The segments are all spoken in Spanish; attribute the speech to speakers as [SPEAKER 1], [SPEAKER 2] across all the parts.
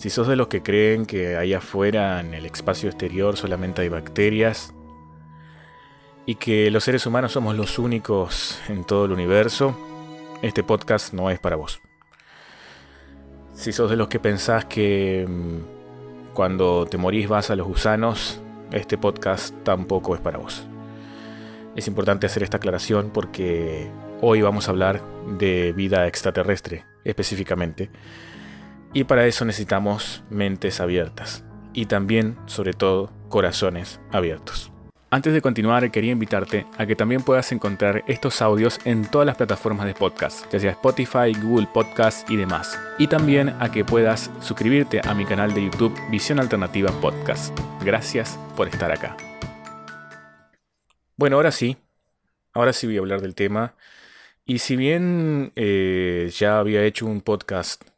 [SPEAKER 1] Si sos de los que creen que ahí afuera, en el espacio exterior, solamente hay bacterias y que los seres humanos somos los únicos en todo el universo, este podcast no es para vos. Si sos de los que pensás que mm, cuando te morís vas a los gusanos, este podcast tampoco es para vos. Es importante hacer esta aclaración porque hoy vamos a hablar de vida extraterrestre específicamente y para eso necesitamos mentes abiertas y también, sobre todo, corazones abiertos. Antes de continuar, quería invitarte a que también puedas encontrar estos audios en todas las plataformas de podcast, ya sea Spotify, Google Podcast y demás. Y también a que puedas suscribirte a mi canal de YouTube Visión Alternativa Podcast. Gracias por estar acá. Bueno, ahora sí, ahora sí voy a hablar del tema. Y si bien eh, ya había hecho un podcast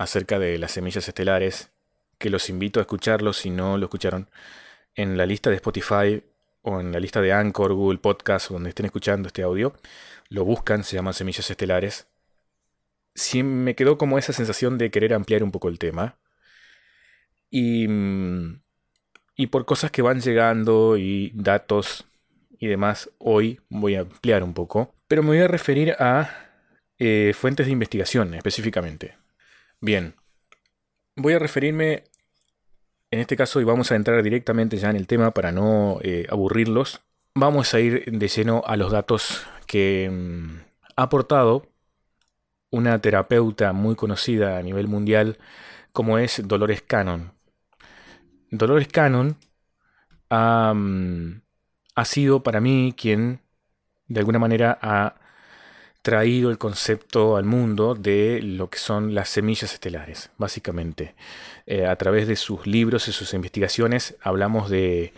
[SPEAKER 1] acerca de las semillas estelares, que los invito a escucharlo si no lo escucharon, en la lista de Spotify o en la lista de Anchor, Google Podcast, donde estén escuchando este audio, lo buscan, se llama Semillas Estelares. Sí me quedó como esa sensación de querer ampliar un poco el tema. Y, y por cosas que van llegando y datos y demás, hoy voy a ampliar un poco. Pero me voy a referir a eh, fuentes de investigación específicamente. Bien, voy a referirme en este caso y vamos a entrar directamente ya en el tema para no eh, aburrirlos. Vamos a ir de lleno a los datos que mm, ha aportado una terapeuta muy conocida a nivel mundial como es Dolores Cannon. Dolores Cannon ha, mm, ha sido para mí quien de alguna manera ha traído el concepto al mundo de lo que son las semillas estelares, básicamente. Eh, a través de sus libros y sus investigaciones hablamos de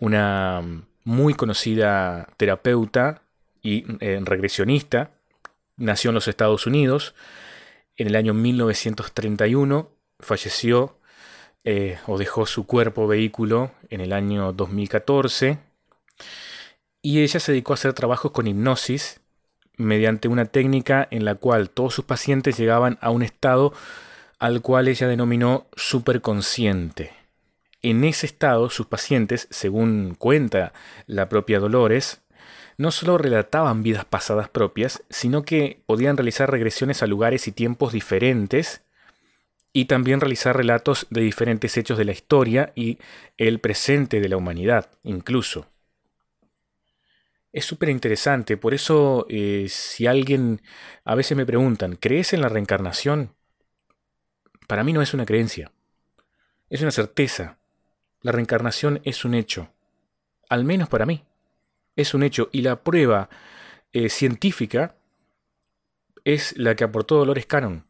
[SPEAKER 1] una muy conocida terapeuta y eh, regresionista, nació en los Estados Unidos, en el año 1931 falleció eh, o dejó su cuerpo vehículo en el año 2014 y ella se dedicó a hacer trabajos con hipnosis mediante una técnica en la cual todos sus pacientes llegaban a un estado al cual ella denominó superconsciente. En ese estado, sus pacientes, según cuenta la propia Dolores, no solo relataban vidas pasadas propias, sino que podían realizar regresiones a lugares y tiempos diferentes y también realizar relatos de diferentes hechos de la historia y el presente de la humanidad, incluso. Es súper interesante, por eso eh, si alguien, a veces me preguntan, ¿crees en la reencarnación? Para mí no es una creencia, es una certeza. La reencarnación es un hecho, al menos para mí, es un hecho y la prueba eh, científica es la que aportó Dolores Cannon,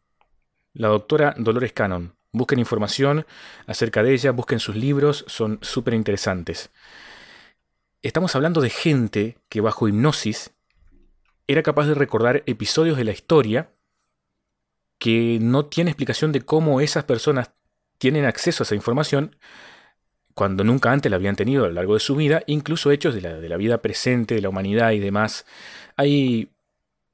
[SPEAKER 1] la doctora Dolores Cannon. Busquen información acerca de ella, busquen sus libros, son súper interesantes estamos hablando de gente que bajo hipnosis era capaz de recordar episodios de la historia que no tiene explicación de cómo esas personas tienen acceso a esa información cuando nunca antes la habían tenido a lo largo de su vida, incluso hechos de la, de la vida presente, de la humanidad y demás. Hay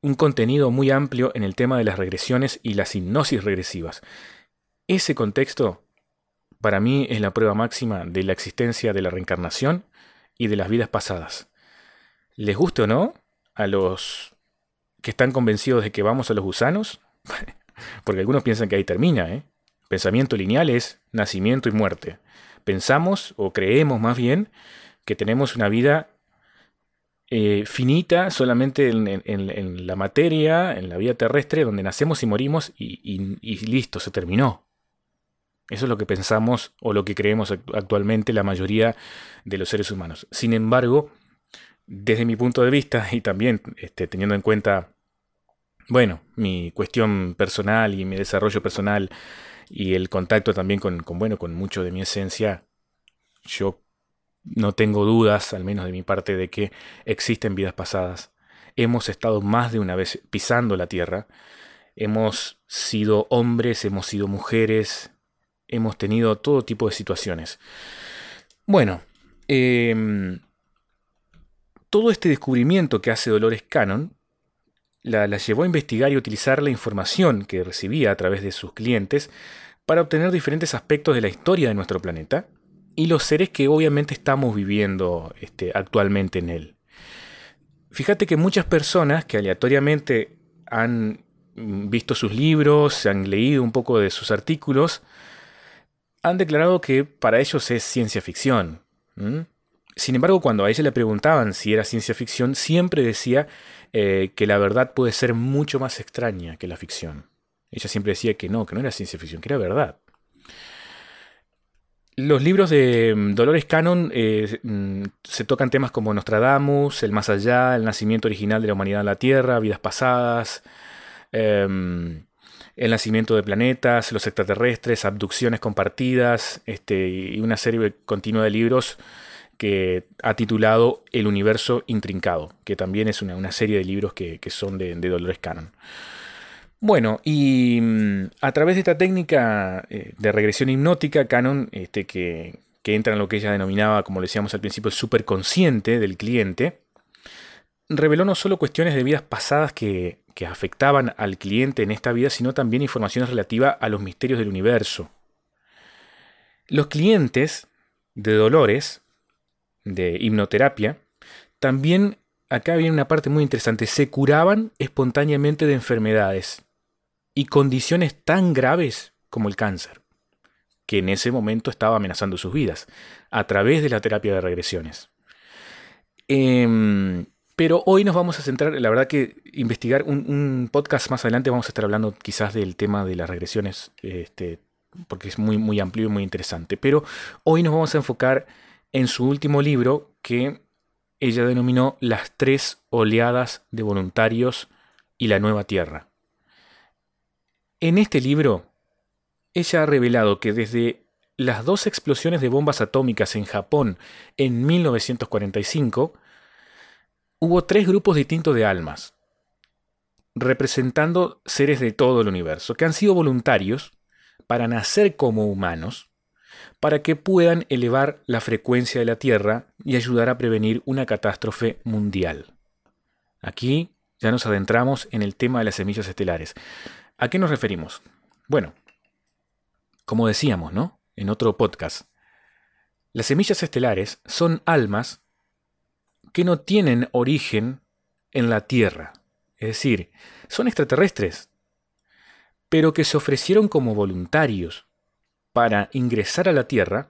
[SPEAKER 1] un contenido muy amplio en el tema de las regresiones y las hipnosis regresivas. Ese contexto, para mí, es la prueba máxima de la existencia de la reencarnación y de las vidas pasadas. ¿Les guste o no a los que están convencidos de que vamos a los gusanos? Porque algunos piensan que ahí termina, ¿eh? Pensamiento lineal es nacimiento y muerte. Pensamos, o creemos más bien, que tenemos una vida eh, finita solamente en, la materia, en la vida terrestre, donde nacemos y morimos y listo, se terminó. Eso es lo que pensamos o lo que creemos actualmente la mayoría de los seres humanos. Sin embargo, desde mi punto de vista y también este, teniendo en cuenta, bueno, mi cuestión personal y mi desarrollo personal y el contacto también con, bueno, con mucho de mi esencia, yo no tengo dudas, al menos de mi parte, de que existen vidas pasadas. Hemos estado más de una vez pisando la tierra. Hemos sido hombres, hemos sido mujeres, hemos tenido todo tipo de situaciones. Bueno, em, todo este descubrimiento que hace Dolores Cannon la, llevó a investigar y utilizar la información que recibía a través de sus clientes para obtener diferentes aspectos de la historia de nuestro planeta y los seres que obviamente estamos viviendo este, actualmente en él. Fíjate que muchas personas que aleatoriamente han visto sus libros, se han leído un poco de sus artículos, han declarado que para ellos es ciencia ficción. Sin embargo, cuando a ella le preguntaban si era ciencia ficción, siempre decía eh, que la verdad puede ser mucho más extraña que la ficción. Ella siempre decía que no, que no era ciencia ficción, que era verdad. Los libros de mm, Dolores Cannon eh, mm, se tocan temas como Nostradamus, El Más Allá, El Nacimiento Original de la Humanidad en la Tierra, Vidas Pasadas, em, El Nacimiento de Planetas, Los Extraterrestres, Abducciones Compartidas, este, y una serie continua de libros que ha titulado El Universo Intrincado, que también es una, serie de libros que, son de, de Dolores Cannon. Bueno, y mm, a través de esta técnica eh, de regresión hipnótica, Canon, este, que, entra en lo que ella denominaba, como decíamos al principio, el superconsciente del cliente, reveló no solo cuestiones de vidas pasadas que, que afectaban al cliente en esta vida, sino también informaciones relativas a los misterios del universo. Los clientes de dolores, de hipnoterapia, también, acá viene una parte muy interesante, se curaban espontáneamente de enfermedades y condiciones tan graves como el cáncer, que en ese momento estaba amenazando sus vidas, a través de la terapia de regresiones. Em, pero hoy nos vamos a centrar, la verdad que investigar un, podcast más adelante vamos a estar hablando quizás del tema de las regresiones, este, porque es muy, muy amplio y muy interesante. Pero hoy nos vamos a enfocar en su último libro que ella denominó Las tres oleadas de voluntarios y la nueva tierra. En este libro, ella ha revelado que desde las dos explosiones de bombas atómicas en Japón en 1945, hubo tres grupos distintos de almas, representando seres de todo el universo, que han sido voluntarios para nacer como humanos, para que puedan elevar la frecuencia de la Tierra y ayudar a prevenir una catástrofe mundial. Aquí ya nos adentramos en el tema de las semillas estelares. ¿A qué nos referimos? Bueno, como decíamos, ¿no? En otro podcast, las semillas estelares son almas que no tienen origen en la Tierra. Es decir, son extraterrestres, pero que se ofrecieron como voluntarios para ingresar a la Tierra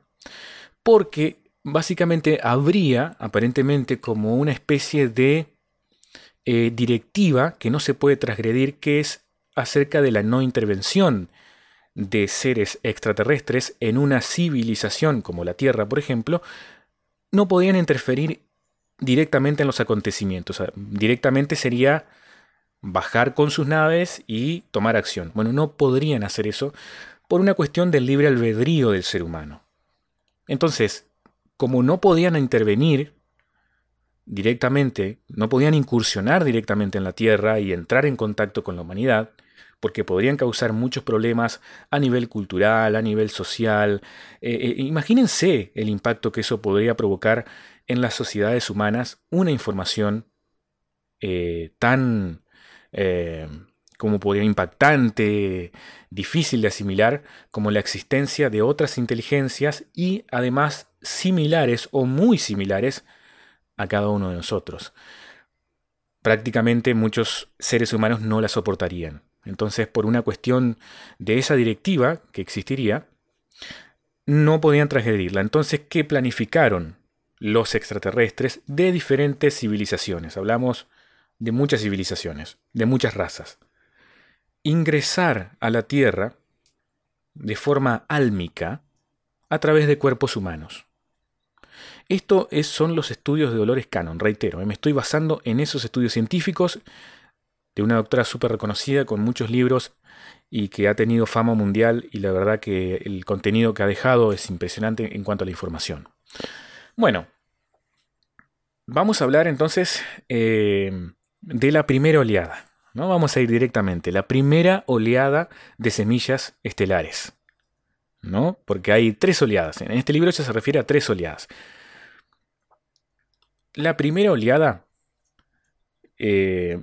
[SPEAKER 1] porque básicamente habría aparentemente como una especie de eh, directiva que no se puede transgredir, que es acerca de la no intervención de seres extraterrestres en una civilización como la Tierra, por ejemplo, no podían interferir directamente en los acontecimientos. directamente sería bajar con sus naves y tomar acción. Bueno, no podrían hacer eso por una cuestión del libre albedrío del ser humano. Entonces, como no podían intervenir directamente, no podían incursionar directamente en la Tierra y entrar en contacto con la humanidad, porque podrían causar muchos problemas a nivel cultural, a nivel social. Eh, eh, imagínense el impacto que eso podría provocar en las sociedades humanas una información eh, tan, como podría, impactante, difícil de asimilar, como la existencia de otras inteligencias y además similares o muy similares a cada uno de nosotros. Prácticamente muchos seres humanos no la soportarían. Entonces, por una cuestión de esa directiva que existiría, no podían transgredirla. Entonces, ¿qué planificaron los extraterrestres de diferentes civilizaciones? Hablamos de muchas civilizaciones, de muchas razas. Ingresar a la Tierra de forma álmica a través de cuerpos humanos. Esto son los estudios de Dolores Cannon, reitero, ¿eh? me estoy basando en esos estudios científicos de una doctora súper reconocida con muchos libros y que ha tenido fama mundial y la verdad que el contenido que ha dejado es impresionante en cuanto a la información. Bueno, vamos a hablar entonces eh, de la primera oleada. ¿no? Vamos a ir directamente. La primera oleada de semillas estelares. ¿no? Porque hay tres oleadas. En este libro se refiere a tres oleadas. La primera oleada eh,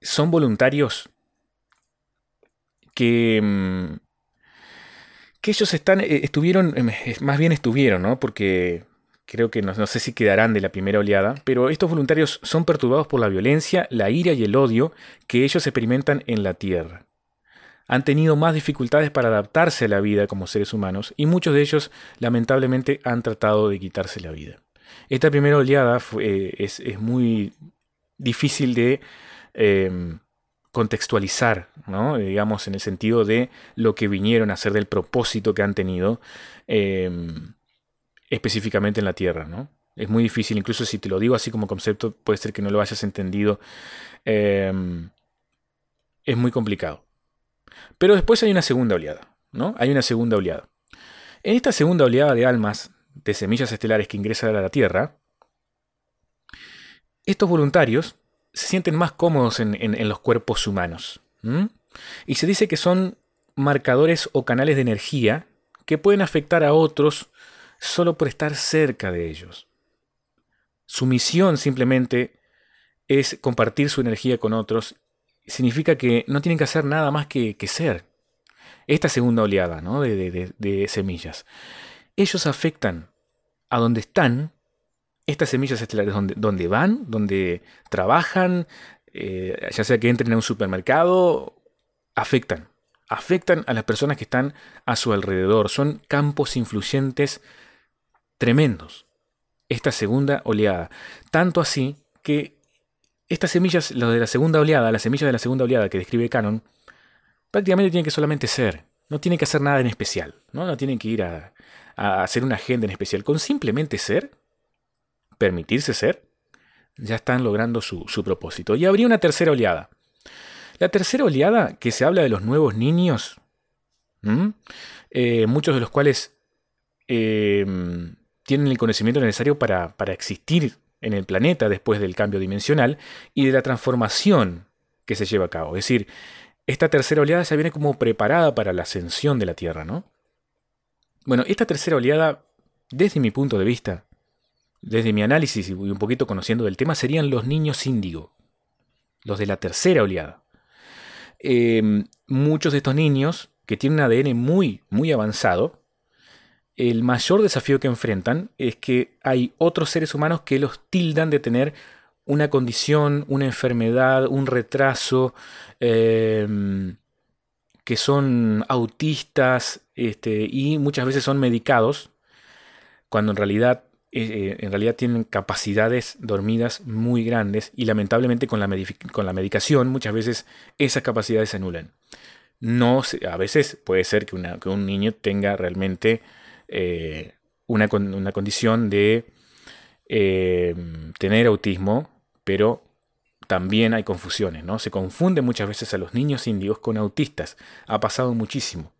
[SPEAKER 1] son voluntarios que mm, que ellos están, eh, estuvieron, más bien estuvieron, ¿no? Porque creo que no, no, sé si quedarán de la primera oleada, pero estos voluntarios son perturbados por la violencia, la ira y el odio que ellos experimentan en la Tierra. Han tenido más dificultades para adaptarse a la vida como seres humanos y muchos de ellos lamentablemente han tratado de quitarse la vida. Esta primera oleada fue, es, es, muy difícil de eh, contextualizar, ¿no? digamos, en el sentido de lo que vinieron a hacer, del propósito que han tenido eh, específicamente en la Tierra. ¿no? Es muy difícil, incluso si te lo digo así como concepto, puede ser que no lo hayas entendido. Eh, es muy complicado. Pero después hay una segunda oleada, ¿no? Hay una segunda oleada. En esta segunda oleada de almas, de semillas estelares que ingresan a la Tierra, estos voluntarios se sienten más cómodos en, los cuerpos humanos. Y se dice que son marcadores o canales de energía que pueden afectar a otros solo por estar cerca de ellos. Su misión simplemente es compartir su energía con otros. Significa que no tienen que hacer nada más que, ser. Esta segunda oleada ¿no? de, semillas. Ellos afectan a donde están estas semillas estelares donde, donde van, donde trabajan, eh, ya sea que entren a un supermercado, afectan. Afectan a las personas que están a su alrededor. Son campos influyentes tremendos. Esta segunda oleada. Tanto así que estas semillas, lo de la segunda oleada, las semillas de la segunda oleada que describe Canon, prácticamente tienen que solamente ser. No tienen que hacer nada en especial. No, no tienen que ir a, a hacer una agenda en especial. Con simplemente ser, permitirse ser, ya están logrando su, propósito. Y habría una tercera oleada. La tercera oleada, que se habla de los nuevos niños, eh, muchos de los cuales em, tienen el conocimiento necesario para, para existir en el planeta después del cambio dimensional y de la transformación que se lleva a cabo. Es decir, esta tercera oleada ya viene como preparada para la ascensión de la Tierra, ¿no? Bueno, esta tercera oleada, desde mi punto de vista, desde mi análisis y un poquito conociendo del tema, serían los niños índigo, los de la tercera oleada. Em, muchos de estos niños, que tienen un ADN muy, muy avanzado, el mayor desafío que enfrentan es que hay otros seres humanos que los tildan de tener una condición, una enfermedad, un retraso, em, que son autistas este, y muchas veces son medicados, cuando en realidad eh, eh, en realidad tienen capacidades dormidas muy grandes y lamentablemente con la, con la medicación muchas veces esas capacidades se anulan. No, a veces puede ser que, un niño tenga realmente eh, una, una, condición de tener autismo, pero también hay confusiones, ¿no? Se confunde muchas veces a los niños índigos con autistas. Ha pasado muchísimo.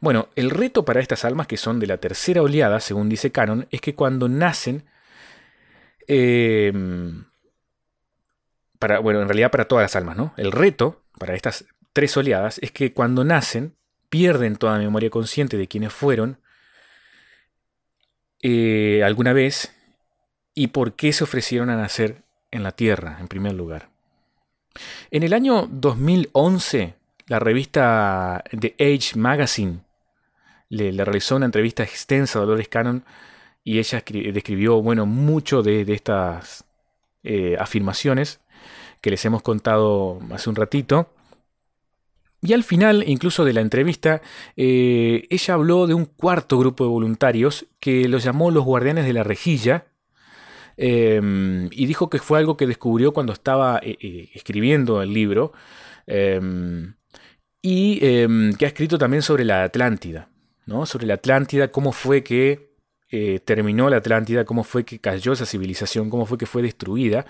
[SPEAKER 1] Bueno, el reto para estas almas que son de la tercera oleada, según dice Canon, es que cuando nacen, em, para, bueno, en realidad para todas las almas, ¿no? El reto para estas tres oleadas es que cuando nacen pierden toda memoria consciente de quienes fueron eh, alguna vez y por qué se ofrecieron a nacer en la Tierra, en primer lugar. En el año 2011, la revista The Age Magazine le, realizó una entrevista extensa a Dolores Cannon y ella describió bueno, mucho de, estas eh, afirmaciones que les hemos contado hace un ratito. Y al final, incluso de la entrevista, eh, ella habló de un cuarto grupo de voluntarios que los llamó los guardianes de la rejilla. Em, y dijo que fue algo que descubrió cuando estaba eh, escribiendo el libro. Em, y em, que ha escrito también sobre la Atlántida, ¿no? sobre la Atlántida, cómo fue que eh, terminó la Atlántida, cómo fue que cayó esa civilización, cómo fue que fue destruida.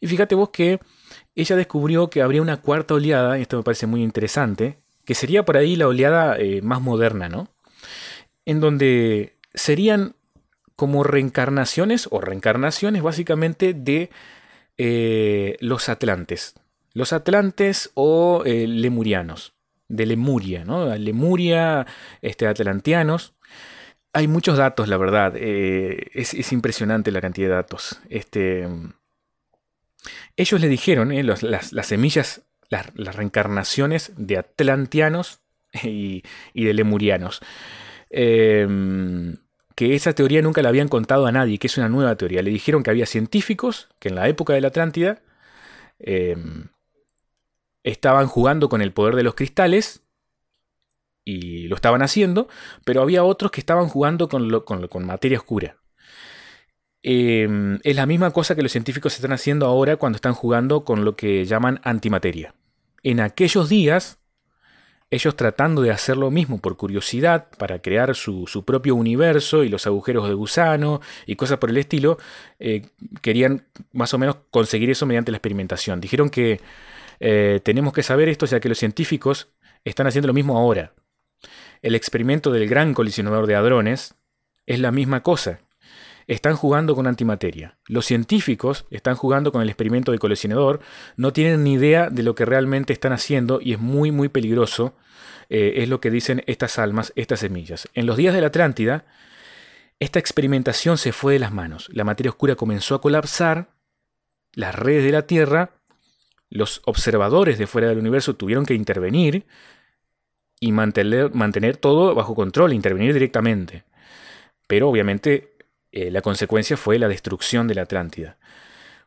[SPEAKER 1] Y fíjate vos que ella descubrió que habría una cuarta oleada, y esto me parece muy interesante, que sería por ahí la oleada eh, más moderna, ¿no? En donde serían como reencarnaciones, o reencarnaciones básicamente de eh, los atlantes. Los atlantes o lemurianos de Lemuria, ¿no? Lemuria, este, atlanteanos. Hay muchos datos, la verdad. Eh, es, impresionante la cantidad de datos. Este, ellos le dijeron, eh, las, semillas, las, reencarnaciones de atlanteanos y, de lemurianos. em, que esa teoría nunca la habían contado a nadie, que es una nueva teoría. Le dijeron que había científicos que en la época de la Atlántida em, estaban jugando con el poder de los cristales y lo estaban haciendo, pero había otros que estaban jugando con, con, materia oscura. Em, es la misma cosa que los científicos están haciendo ahora cuando están jugando con lo que llaman antimateria. En aquellos días, ellos tratando de hacer lo mismo por curiosidad, para crear su, propio universo y los agujeros de gusano y cosas por el estilo, eh, querían más o menos conseguir eso mediante la experimentación. Dijeron que eh, tenemos que saber esto ya que los científicos están haciendo lo mismo ahora. El experimento del gran colisionador de hadrones es la misma cosa. Están jugando con antimateria. Los científicos están jugando con el experimento del colisionador, no tienen ni idea de lo que realmente están haciendo y es muy muy peligroso, eh, es lo que dicen estas almas, estas semillas. En los días de la Atlántida, esta experimentación se fue de las manos. La materia oscura comenzó a colapsar, las redes de la Tierra, los observadores de fuera del universo tuvieron que intervenir, y mantener, mantener todo bajo control, intervenir directamente. Pero obviamente eh, la consecuencia fue la destrucción de la Atlántida.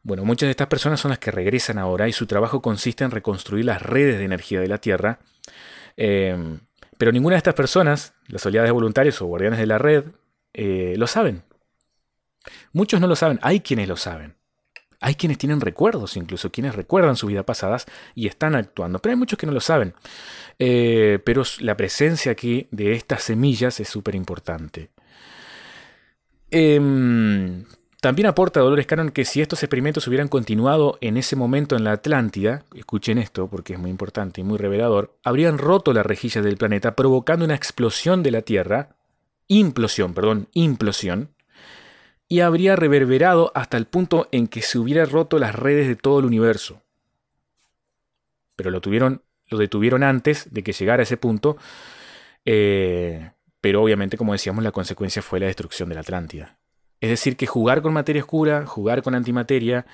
[SPEAKER 1] Bueno, muchas de estas personas son las que regresan ahora y su trabajo consiste en reconstruir las redes de energía de la Tierra. Em, pero ninguna de estas personas, las oleadas de voluntarios o guardianes de la red, eh, lo saben. Muchos no lo saben, hay quienes lo saben. Hay quienes tienen recuerdos, incluso quienes recuerdan su vida pasadas y están actuando, pero hay muchos que no lo saben. Eh, pero la presencia aquí de estas semillas es súper importante. Em, también aporta Dolores Cannon que si estos experimentos hubieran continuado en ese momento en la Atlántida, escuchen esto porque es muy importante y muy revelador, habrían roto las rejillas del planeta provocando una explosión de la Tierra, implosión, perdón, implosión, y habría reverberado hasta el punto en que se hubiera roto las redes de todo el universo. Pero lo, tuvieron, lo detuvieron antes de que llegara a ese punto, eh, pero obviamente, como decíamos, la consecuencia fue la destrucción de la Atlántida. Es decir, que jugar con materia oscura, jugar con antimateria,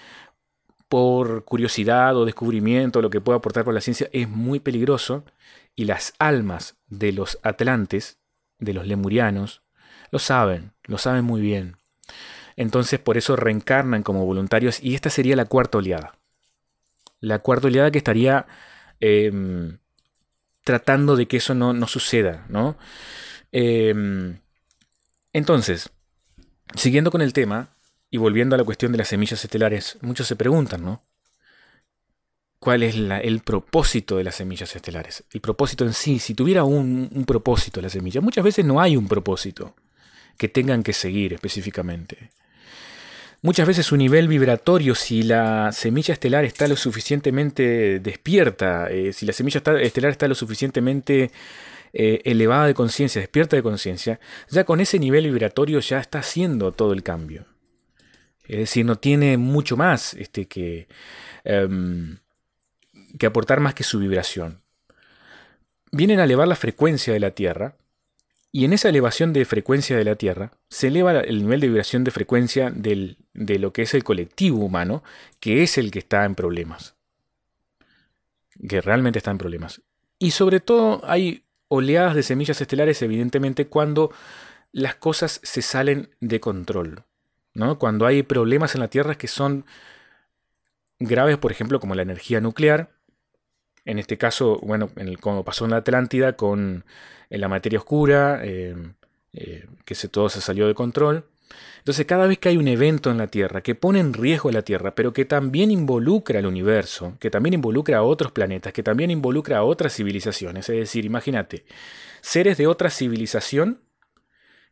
[SPEAKER 1] por curiosidad o descubrimiento, lo que pueda aportar por la ciencia, es muy peligroso y las almas de los atlantes, de los lemurianos, lo saben, lo saben muy bien. Entonces por eso reencarnan como voluntarios y esta sería la cuarta oleada. La cuarta oleada que estaría em, tratando de que eso no, suceda, ¿no? Em, entonces, siguiendo con el tema y volviendo a la cuestión de las semillas estelares, muchos se preguntan, ¿no? ¿Cuál es el propósito de las semillas estelares? El propósito en sí, si tuviera un, propósito la semilla, muchas veces no hay un propósito que tengan que seguir específicamente. Muchas veces su nivel vibratorio, si la semilla estelar está lo suficientemente despierta, eh, si la semilla estelar está lo suficientemente eh, elevada de conciencia, despierta de conciencia, ya con ese nivel vibratorio ya está haciendo todo el cambio. Es decir, no tiene mucho más este, que, em, que aportar más que su vibración. Vienen a elevar la frecuencia de la Tierra, y en esa elevación de frecuencia de la Tierra se eleva el nivel de vibración de frecuencia de lo que es el colectivo humano, que es el que está en problemas. Que realmente está en problemas. Y sobre todo hay oleadas de semillas estelares, evidentemente, cuando las cosas se salen de control. ¿no? Cuando hay problemas en la Tierra que son graves, por ejemplo, como la energía nuclear. En este caso, bueno, como pasó en la Atlántida con en la materia oscura, eh, eh, que se, todo se salió de control. Entonces cada vez que hay un evento en la Tierra que pone en riesgo la Tierra, pero que también involucra al universo, que también involucra a otros planetas, que también involucra a otras civilizaciones, es decir, imagínate, seres de otra civilización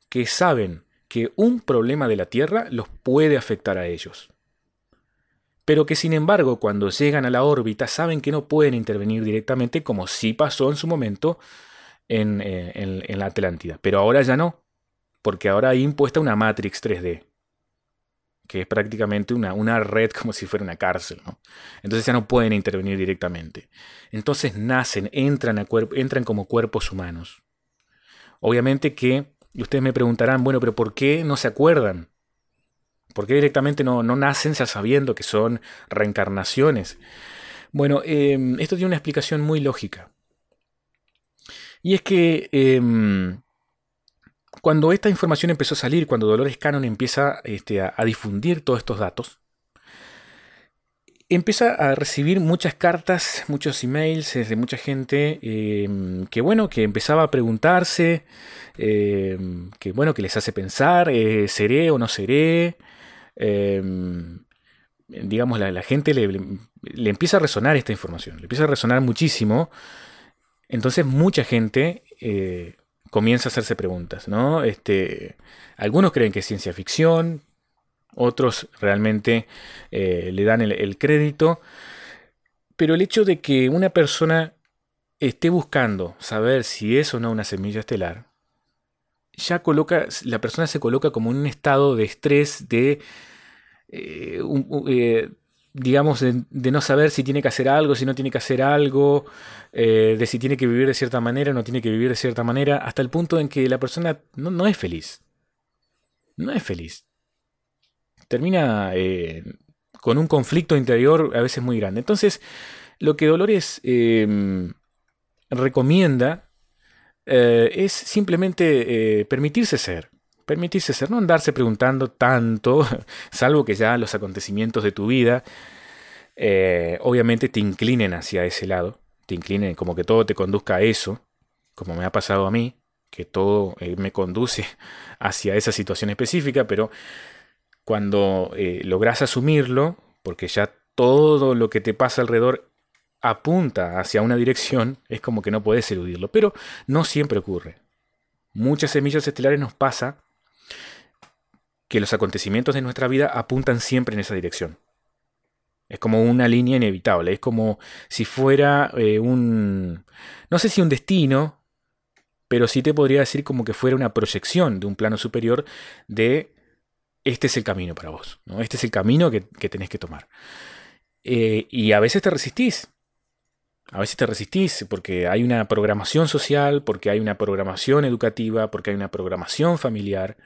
[SPEAKER 1] que saben que un problema de la Tierra los puede afectar a ellos. Pero que sin embargo cuando llegan a la órbita saben que no pueden intervenir directamente como sí pasó en su momento eh, en, la Atlántida. Pero ahora ya no, porque ahora hay impuesta una Matrix 3D, que es prácticamente una, una red como si fuera una cárcel. Entonces ya no pueden intervenir directamente. Entonces nacen, entran, entran como cuerpos humanos. Obviamente que, y ustedes me preguntarán, bueno, pero ¿por qué no se acuerdan? ¿Por qué directamente no, no nacen ya sabiendo que son reencarnaciones? Bueno, eh, esto tiene una explicación muy lógica. Y es que em, cuando esta información empezó a salir, cuando Dolores Cannon empieza este, a, difundir todos estos datos, empieza a recibir muchas cartas, muchos emails de mucha gente em, que bueno, que empezaba a preguntarse, em, que bueno, que les hace pensar, eh, ¿seré o no seré? Em, digamos, la, gente le, empieza a resonar esta información, le empieza a resonar muchísimo. Entonces mucha gente eh, comienza a hacerse preguntas, ¿no? Este, algunos creen que es ciencia ficción, otros realmente eh, le dan el, crédito, pero el hecho de que una persona esté buscando saber si es o no una semilla estelar, ya coloca, la persona se coloca como en un estado de estrés, de, eh, eh, digamos, de, no saber si tiene que hacer algo, si no tiene que hacer algo, eh, de si tiene que vivir de cierta manera o no tiene que vivir de cierta manera, hasta el punto en que la persona no, es feliz. No es feliz. Termina eh, con un conflicto interior a veces muy grande. Entonces, lo que Dolores em, recomienda eh, es simplemente permitirse ser. Permitirse ser, no andarse preguntando tanto, salvo que ya los acontecimientos de tu vida obviamente te inclinen hacia ese lado te incline, como que todo te conduzca a eso, como me ha pasado a mí, que todo eh, me conduce hacia esa situación específica, pero cuando eh, logras asumirlo, porque ya todo lo que te pasa alrededor apunta hacia una dirección, es como que no puedes eludirlo, pero no siempre ocurre. Muchas semillas estelares nos pasa que los acontecimientos de nuestra vida apuntan siempre en esa dirección. Es como una línea inevitable. Es como si fuera eh, un... No sé si un destino, pero sí te podría decir como que fuera una proyección de un plano superior de este es el camino para vos. ¿no? Este es el camino que, tenés que tomar. Eh, y a veces te resistís. A veces te resistís porque hay una programación social, porque hay una programación educativa, porque hay una programación familiar.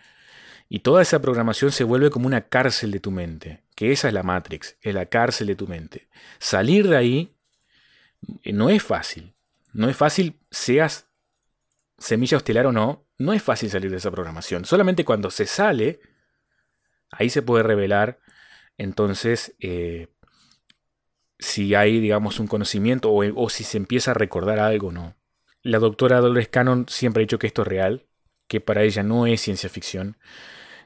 [SPEAKER 1] Y toda esa programación se vuelve como una cárcel de tu mente, que esa es la Matrix, es la cárcel de tu mente. Salir de ahí eh, no es fácil. No es fácil, seas semilla hostelar o no, no es fácil salir de esa programación. Solamente cuando se sale, ahí se puede revelar entonces eh, si hay, digamos, un conocimiento o, o, si se empieza a recordar algo o no. La doctora Dolores Cannon siempre ha dicho que esto es real, que para ella no es ciencia ficción.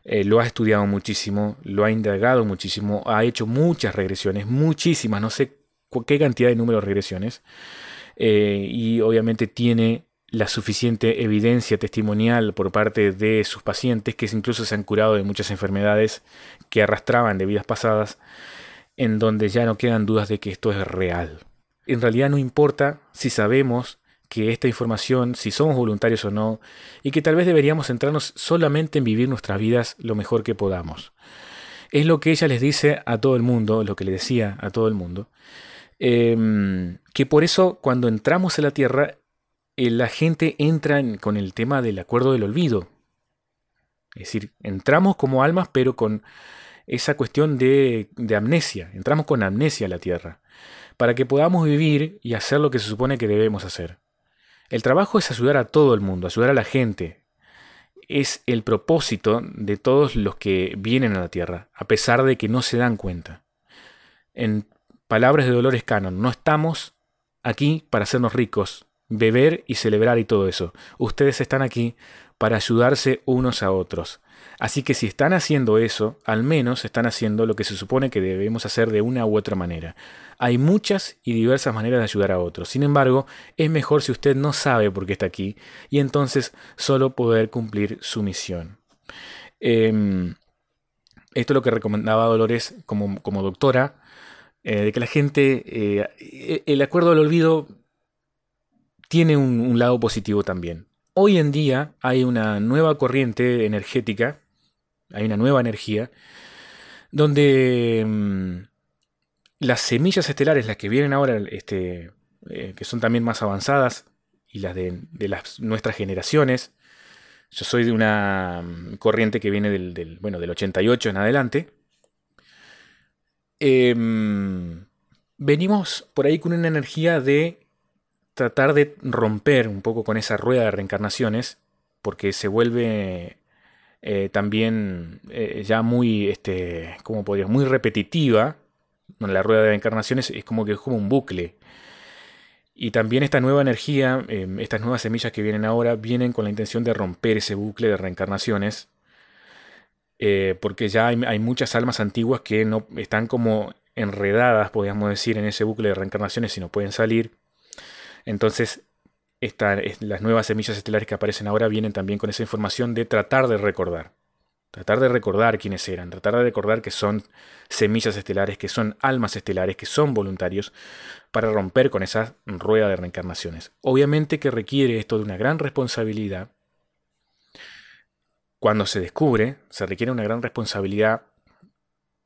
[SPEAKER 1] Eh, lo ha estudiado muchísimo, lo ha indagado muchísimo, ha hecho muchas regresiones, muchísimas, no sé qué cantidad de números de regresiones, eh, y obviamente tiene la suficiente evidencia testimonial por parte de sus pacientes, que incluso se han curado de muchas enfermedades que arrastraban de vidas pasadas, en donde ya no quedan dudas de que esto es real. En realidad no importa si sabemos que esta información, si somos voluntarios o no, y que tal vez deberíamos centrarnos solamente en vivir nuestras vidas lo mejor que podamos. Es lo que ella les dice a todo el mundo, lo que le decía a todo el mundo, em, que por eso cuando entramos a la Tierra, eh, la gente entra con el tema del acuerdo del olvido. Es decir, entramos como almas, pero con esa cuestión de, de amnesia, entramos con amnesia a la Tierra, para que podamos vivir y hacer lo que se supone que debemos hacer. El trabajo es ayudar a todo el mundo, ayudar a la gente. Es el propósito de todos los que vienen a la Tierra, a pesar de que no se dan cuenta. En palabras de Dolores Cannon, no estamos aquí para hacernos ricos, beber y celebrar y todo eso. Ustedes están aquí para ayudarse unos a otros. Así que si están haciendo eso, al menos están haciendo lo que se supone que debemos hacer de una u otra manera. Hay muchas y diversas maneras de ayudar a otros. Sin embargo, es mejor si usted no sabe por qué está aquí y entonces solo poder cumplir su misión. Em, esto es lo que recomendaba Dolores como, doctora, eh, de que la gente, eh, el acuerdo al olvido tiene un lado positivo también. Hoy en día hay una nueva corriente energética hay una nueva energía, donde mm, las semillas estelares, las que vienen ahora, este, eh, que son también más avanzadas, y las de, las, nuestras generaciones, yo soy de una mm, corriente que viene del, bueno, del 88 en adelante, em, venimos por ahí con una energía de tratar de romper un poco con esa rueda de reencarnaciones porque se vuelve eh, también eh, ya muy, este, ¿cómo podríamos? Muy repetitiva. La rueda de encarnaciones es como que es como un bucle. Y también esta nueva energía, em, estas nuevas semillas que vienen ahora, vienen con la intención de romper ese bucle de reencarnaciones. Eh, porque ya hay, muchas almas antiguas que no están como enredadas, podríamos decir, en ese bucle de reencarnaciones y no pueden salir. Entonces las nuevas semillas estelares que aparecen ahora vienen también con esa información de tratar de recordar. Tratar de recordar quiénes eran, tratar de recordar que son semillas estelares, que son almas estelares, que son voluntarios, para romper con esa rueda de reencarnaciones. Obviamente que requiere esto de una gran responsabilidad. Cuando se descubre, se requiere una gran responsabilidad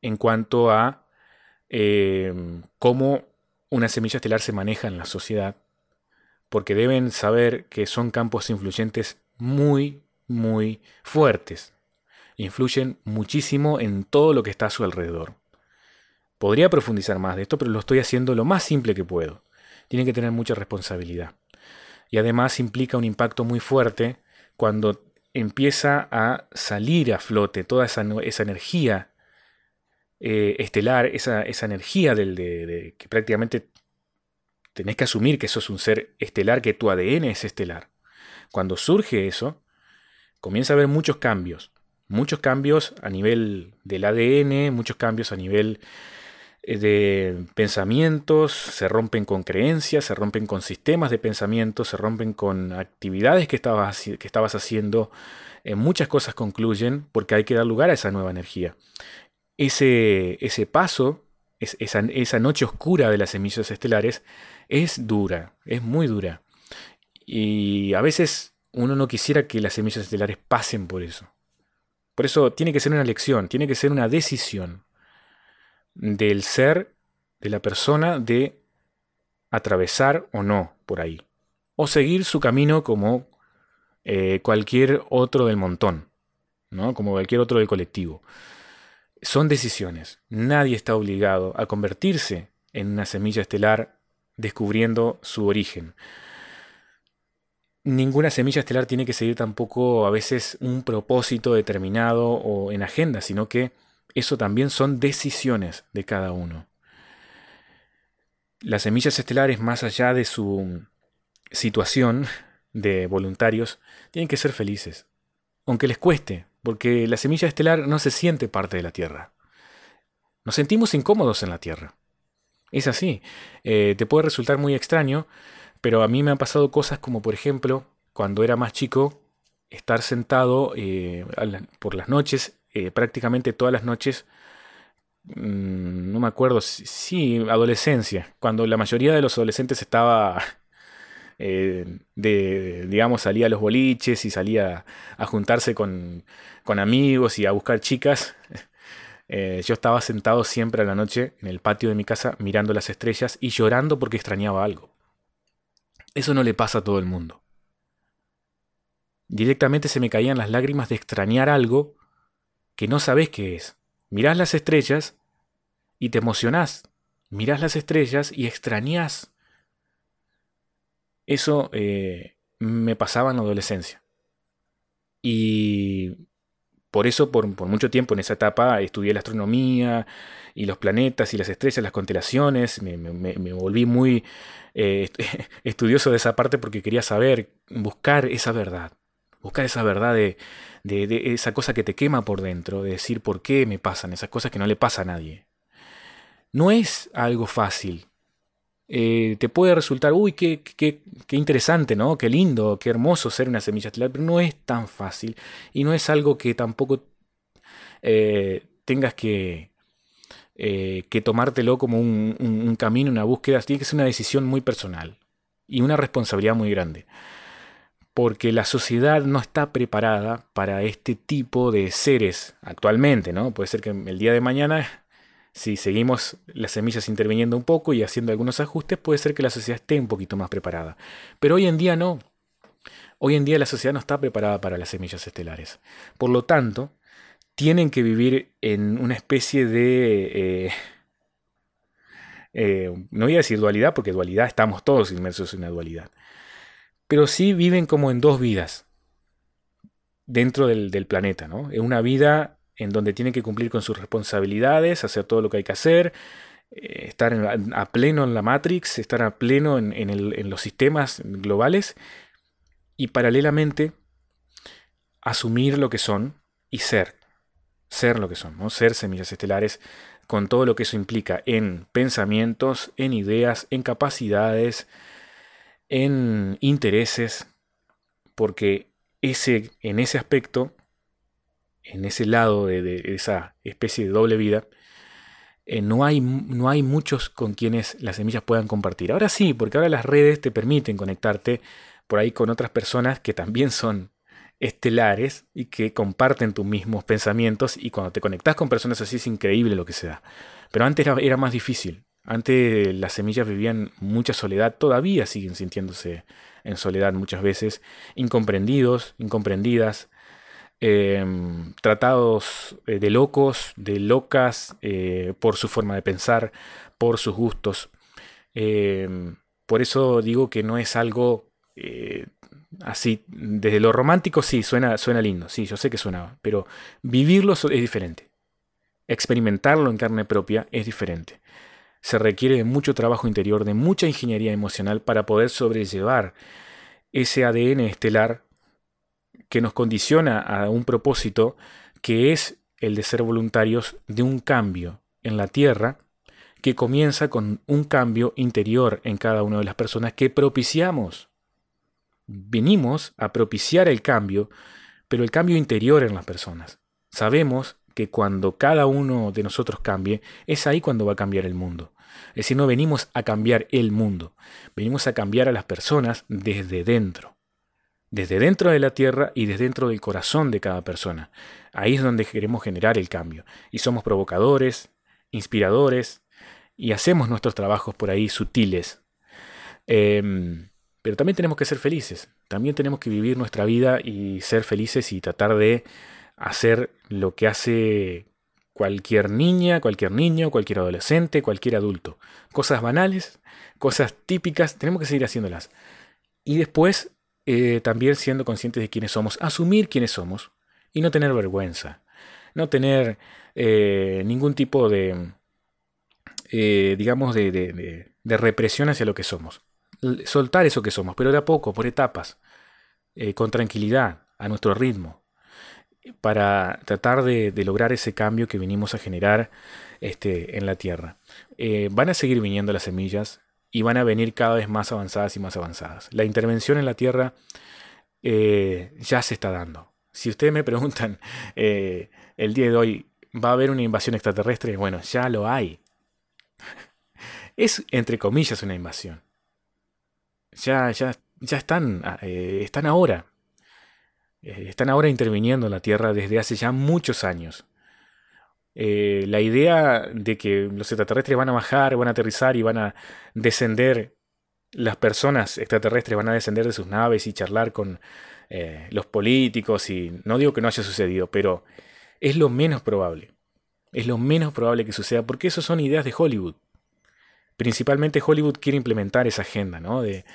[SPEAKER 1] en cuanto a eh, cómo una semilla estelar se maneja en la sociedad, porque deben saber que son campos influyentes muy, muy fuertes. Influyen muchísimo en todo lo que está a su alrededor. Podría profundizar más de esto, pero lo estoy haciendo lo más simple que puedo. Tienen que tener mucha responsabilidad. Y además implica un impacto muy fuerte cuando empieza a salir a flote toda esa, esa energía eh, estelar, esa, esa energía del, de, que prácticamente tenés que asumir que sos un ser estelar, que tu ADN es estelar. Cuando surge eso, comienza a haber muchos cambios. Muchos cambios a nivel del ADN, muchos cambios a nivel eh, de pensamientos, se rompen con creencias, se rompen con sistemas de pensamiento, se rompen con actividades que estabas, haciendo. Eh, muchas cosas concluyen porque hay que dar lugar a esa nueva energía. Ese, ese paso, esa, esa noche oscura de las semillas estelares, es dura, es muy dura. Y a veces uno no quisiera que las semillas estelares pasen por eso. Por eso tiene que ser una lección, tiene que ser una decisión del ser, de la persona, de atravesar o no por ahí. O seguir su camino como eh, cualquier otro del montón, ¿no? como cualquier otro del colectivo. Son decisiones. Nadie está obligado a convertirse en una semilla estelar descubriendo su origen. Ninguna semilla estelar tiene que seguir tampoco a veces un propósito determinado o en agenda, sino que eso también son decisiones de cada uno. Las semillas estelares, más allá de su situación de voluntarios, tienen que ser felices, aunque les cueste, porque la semilla estelar no se siente parte de la Tierra. Nos sentimos incómodos en la Tierra. Es así. Eh, te puede resultar muy extraño, pero a mí me han pasado cosas como, por ejemplo, cuando era más chico, estar sentado eh, por las noches, eh, prácticamente todas las noches, mm, no me acuerdo, sí, adolescencia, cuando la mayoría de los adolescentes estaba, de, digamos, salía a los boliches y salía a juntarse con, con amigos y a buscar chicas. Eh, yo estaba sentado siempre a la noche en el patio de mi casa mirando las estrellas y llorando porque extrañaba algo. Eso no le pasa a todo el mundo. Directamente se me caían las lágrimas de extrañar algo que no sabes qué es. Mirás las estrellas y te emocionás. Mirás las estrellas y extrañás. Eso eh, me pasaba en la adolescencia. Y por eso, por, mucho tiempo en esa etapa, estudié la astronomía y los planetas y las estrellas, las constelaciones. Me, volví muy eh, estudioso de esa parte porque quería saber, buscar esa verdad. Buscar esa verdad de, de, esa cosa que te quema por dentro, de decir por qué me pasan esas cosas que no le pasa a nadie. No es algo fácil. Eh, te puede resultar, uy, qué, qué, qué, interesante, ¿no? Qué lindo, qué hermoso ser una semilla estelar, pero no es tan fácil y no es algo que tampoco eh, tengas que, eh, que tomártelo como un, un, camino, una búsqueda, tiene que ser una decisión muy personal y una responsabilidad muy grande. Porque la sociedad no está preparada para este tipo de seres actualmente, ¿no? Puede ser que el día de mañana si seguimos las semillas interviniendo un poco y haciendo algunos ajustes, puede ser que la sociedad esté un poquito más preparada. Pero hoy en día no. Hoy en día la sociedad no está preparada para las semillas estelares. Por lo tanto, tienen que vivir en una especie de... Eh, eh, no voy a decir dualidad, porque dualidad estamos todos inmersos en una dualidad. Pero sí viven como en dos vidas. dentro del, planeta, ¿no? Es una vida en donde tiene que cumplir con sus responsabilidades, hacer todo lo que hay que hacer, eh, estar a pleno en la Matrix, estar a pleno en, los sistemas globales y paralelamente asumir lo que son y ser, ser lo que son, ser semillas estelares con todo lo que eso implica en pensamientos, en ideas, en capacidades, en intereses, porque ese, en ese aspecto, en ese lado de, esa especie de doble vida, eh, no, hay, no hay muchos con quienes las semillas puedan compartir. Ahora sí, porque ahora las redes te permiten conectarte por ahí con otras personas que también son estelares y que comparten tus mismos pensamientos y cuando te conectas con personas así es increíble lo que se da. Pero antes era, más difícil. Antes las semillas vivían mucha soledad, todavía siguen sintiéndose en soledad muchas veces, incomprendidos, incomprendidas, em, tratados eh, de locos, de locas eh, por su forma de pensar, por sus gustos. Em, por eso digo que no es algo eh, así, desde lo romántico sí, suena, suena lindo, sí, yo sé que suena, pero vivirlo es diferente. Experimentarlo en carne propia es diferente. Se requiere de mucho trabajo interior, de mucha ingeniería emocional para poder sobrellevar ese ADN estelar que nos condiciona a un propósito que es el de ser voluntarios de un cambio en la Tierra que comienza con un cambio interior en cada una de las personas que propiciamos venimos a propiciar el cambio, pero el cambio interior en las personas. Sabemos que cuando cada uno de nosotros cambie, es ahí cuando va a cambiar el mundo. Es decir, no venimos a cambiar el mundo, venimos a cambiar a las personas desde dentro. Desde dentro de la tierra y desde dentro del corazón de cada persona. Ahí es donde queremos generar el cambio. Y somos provocadores, inspiradores, y hacemos nuestros trabajos por ahí sutiles. Em, pero también tenemos que ser felices, también tenemos que vivir nuestra vida y ser felices y tratar de hacer lo que hace cualquier niña, cualquier niño, cualquier adolescente, cualquier adulto. Cosas banales, cosas típicas, tenemos que seguir haciéndolas. Y después eh, también siendo conscientes de quiénes somos, asumir quiénes somos y no tener vergüenza, no tener eh, ningún tipo de, eh, digamos, de represión hacia lo que somos soltar eso que somos, pero de a poco, por etapas, con tranquilidad, a nuestro ritmo, para tratar de, lograr ese cambio que venimos a generar este, en la Tierra. Van a seguir viniendo las semillas y van a venir cada vez más avanzadas y más avanzadas. La intervención en la Tierra eh, ya se está dando. Si ustedes me preguntan el día de hoy, ¿va a haber una invasión extraterrestre? Bueno, ya lo hay. Es, entre comillas, una invasión ya, ya, ya están, ah, eh, están ahora. Eh, están ahora interviniendo en la Tierra desde hace ya muchos años. Eh, la idea de que los extraterrestres van a bajar, van a aterrizar y van a descender, las personas extraterrestres van a descender de sus naves y charlar con los políticos, y no digo que no haya sucedido, pero es lo menos probable. Es lo menos probable que suceda, porque eso son ideas de Hollywood principalmente Hollywood quiere implementar esa agenda, ¿no? De,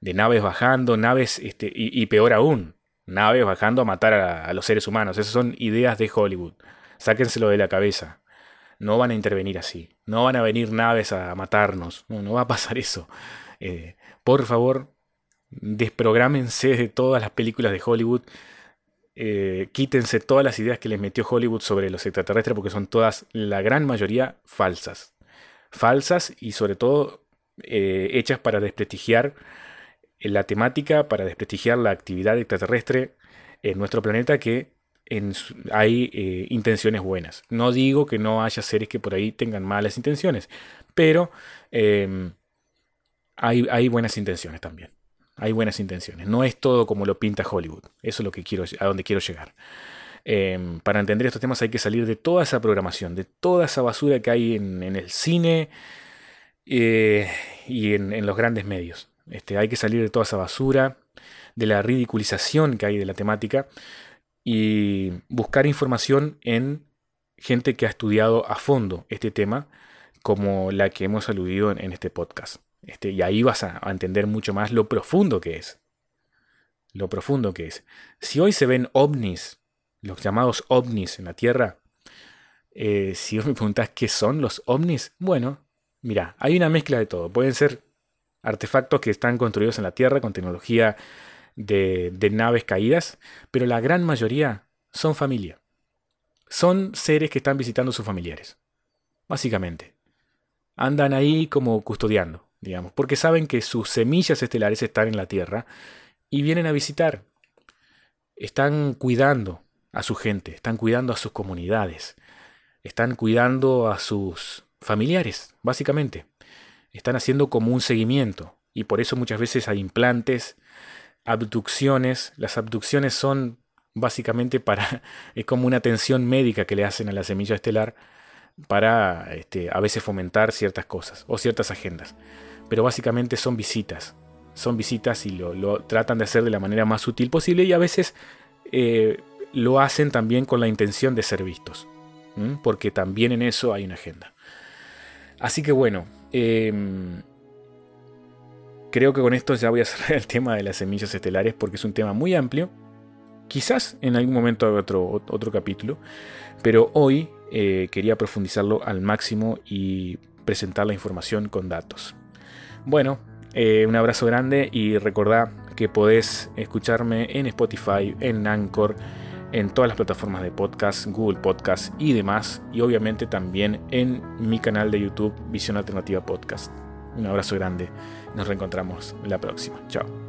[SPEAKER 1] naves bajando, naves, este, y, peor aún, naves bajando a matar a, los seres humanos. Esas son ideas de Hollywood. Sáquenselo de la cabeza. No van a intervenir así. No van a venir naves a matarnos. No, va a pasar eso. Eh, por favor, desprográmense de todas las películas de Hollywood. Eh, quítense todas las ideas que les metió Hollywood sobre los extraterrestres porque son todas, la gran mayoría, falsas falsas y sobre todo eh, hechas para desprestigiar la temática, para desprestigiar la actividad extraterrestre en nuestro planeta que hay eh, intenciones buenas. No digo que no haya seres que por ahí tengan malas intenciones, pero em, hay, hay, buenas intenciones también. Hay buenas intenciones. No es todo como lo pinta Hollywood. Eso es lo que quiero, a donde quiero llegar. Em, para entender estos temas hay que salir de toda esa programación, de toda esa basura que hay en, el cine eh, y en, los grandes medios. Este, hay que salir de toda esa basura, de la ridiculización que hay de la temática y buscar información en gente que ha estudiado a fondo este tema, como la que hemos aludido en, este podcast. Este, y ahí vas a entender mucho más lo profundo que es lo profundo que es. Si hoy se ven ovnis, los llamados ovnis en la Tierra, eh, si vos me preguntás qué son los ovnis, bueno, mira, hay una mezcla de todo. Pueden ser artefactos que están construidos en la Tierra con tecnología de, naves caídas, pero la gran mayoría son familia. Son seres que están visitando a sus familiares, básicamente. Andan ahí como custodiando, digamos, porque saben que sus semillas estelares están en la Tierra y vienen a visitar. Están cuidando a su gente, están cuidando a sus comunidades, están cuidando a sus familiares, básicamente. Están haciendo como un seguimiento y por eso muchas veces hay implantes, abducciones. Las abducciones son básicamente para, es como una atención médica que le hacen a la semilla estelar para este, a veces fomentar ciertas cosas o ciertas agendas. Pero básicamente son visitas, son visitas y lo, tratan de hacer de la manera más sutil posible y a veces eh, lo hacen también con la intención de ser vistos, porque también en eso hay una agenda. Así que bueno, em, creo que con esto ya voy a cerrar el tema de las semillas estelares porque es un tema muy amplio. Quizás en algún momento haga otro, otro capítulo, pero hoy eh, quería profundizarlo al máximo y presentar la información con datos. Bueno, eh, un abrazo grande y recordad que podés escucharme en Spotify, en Anchor, en todas las plataformas de podcast, Google Podcast y demás, y obviamente también en mi canal de YouTube Visión Alternativa Podcast. Un abrazo grande, nos reencontramos la próxima. Chao.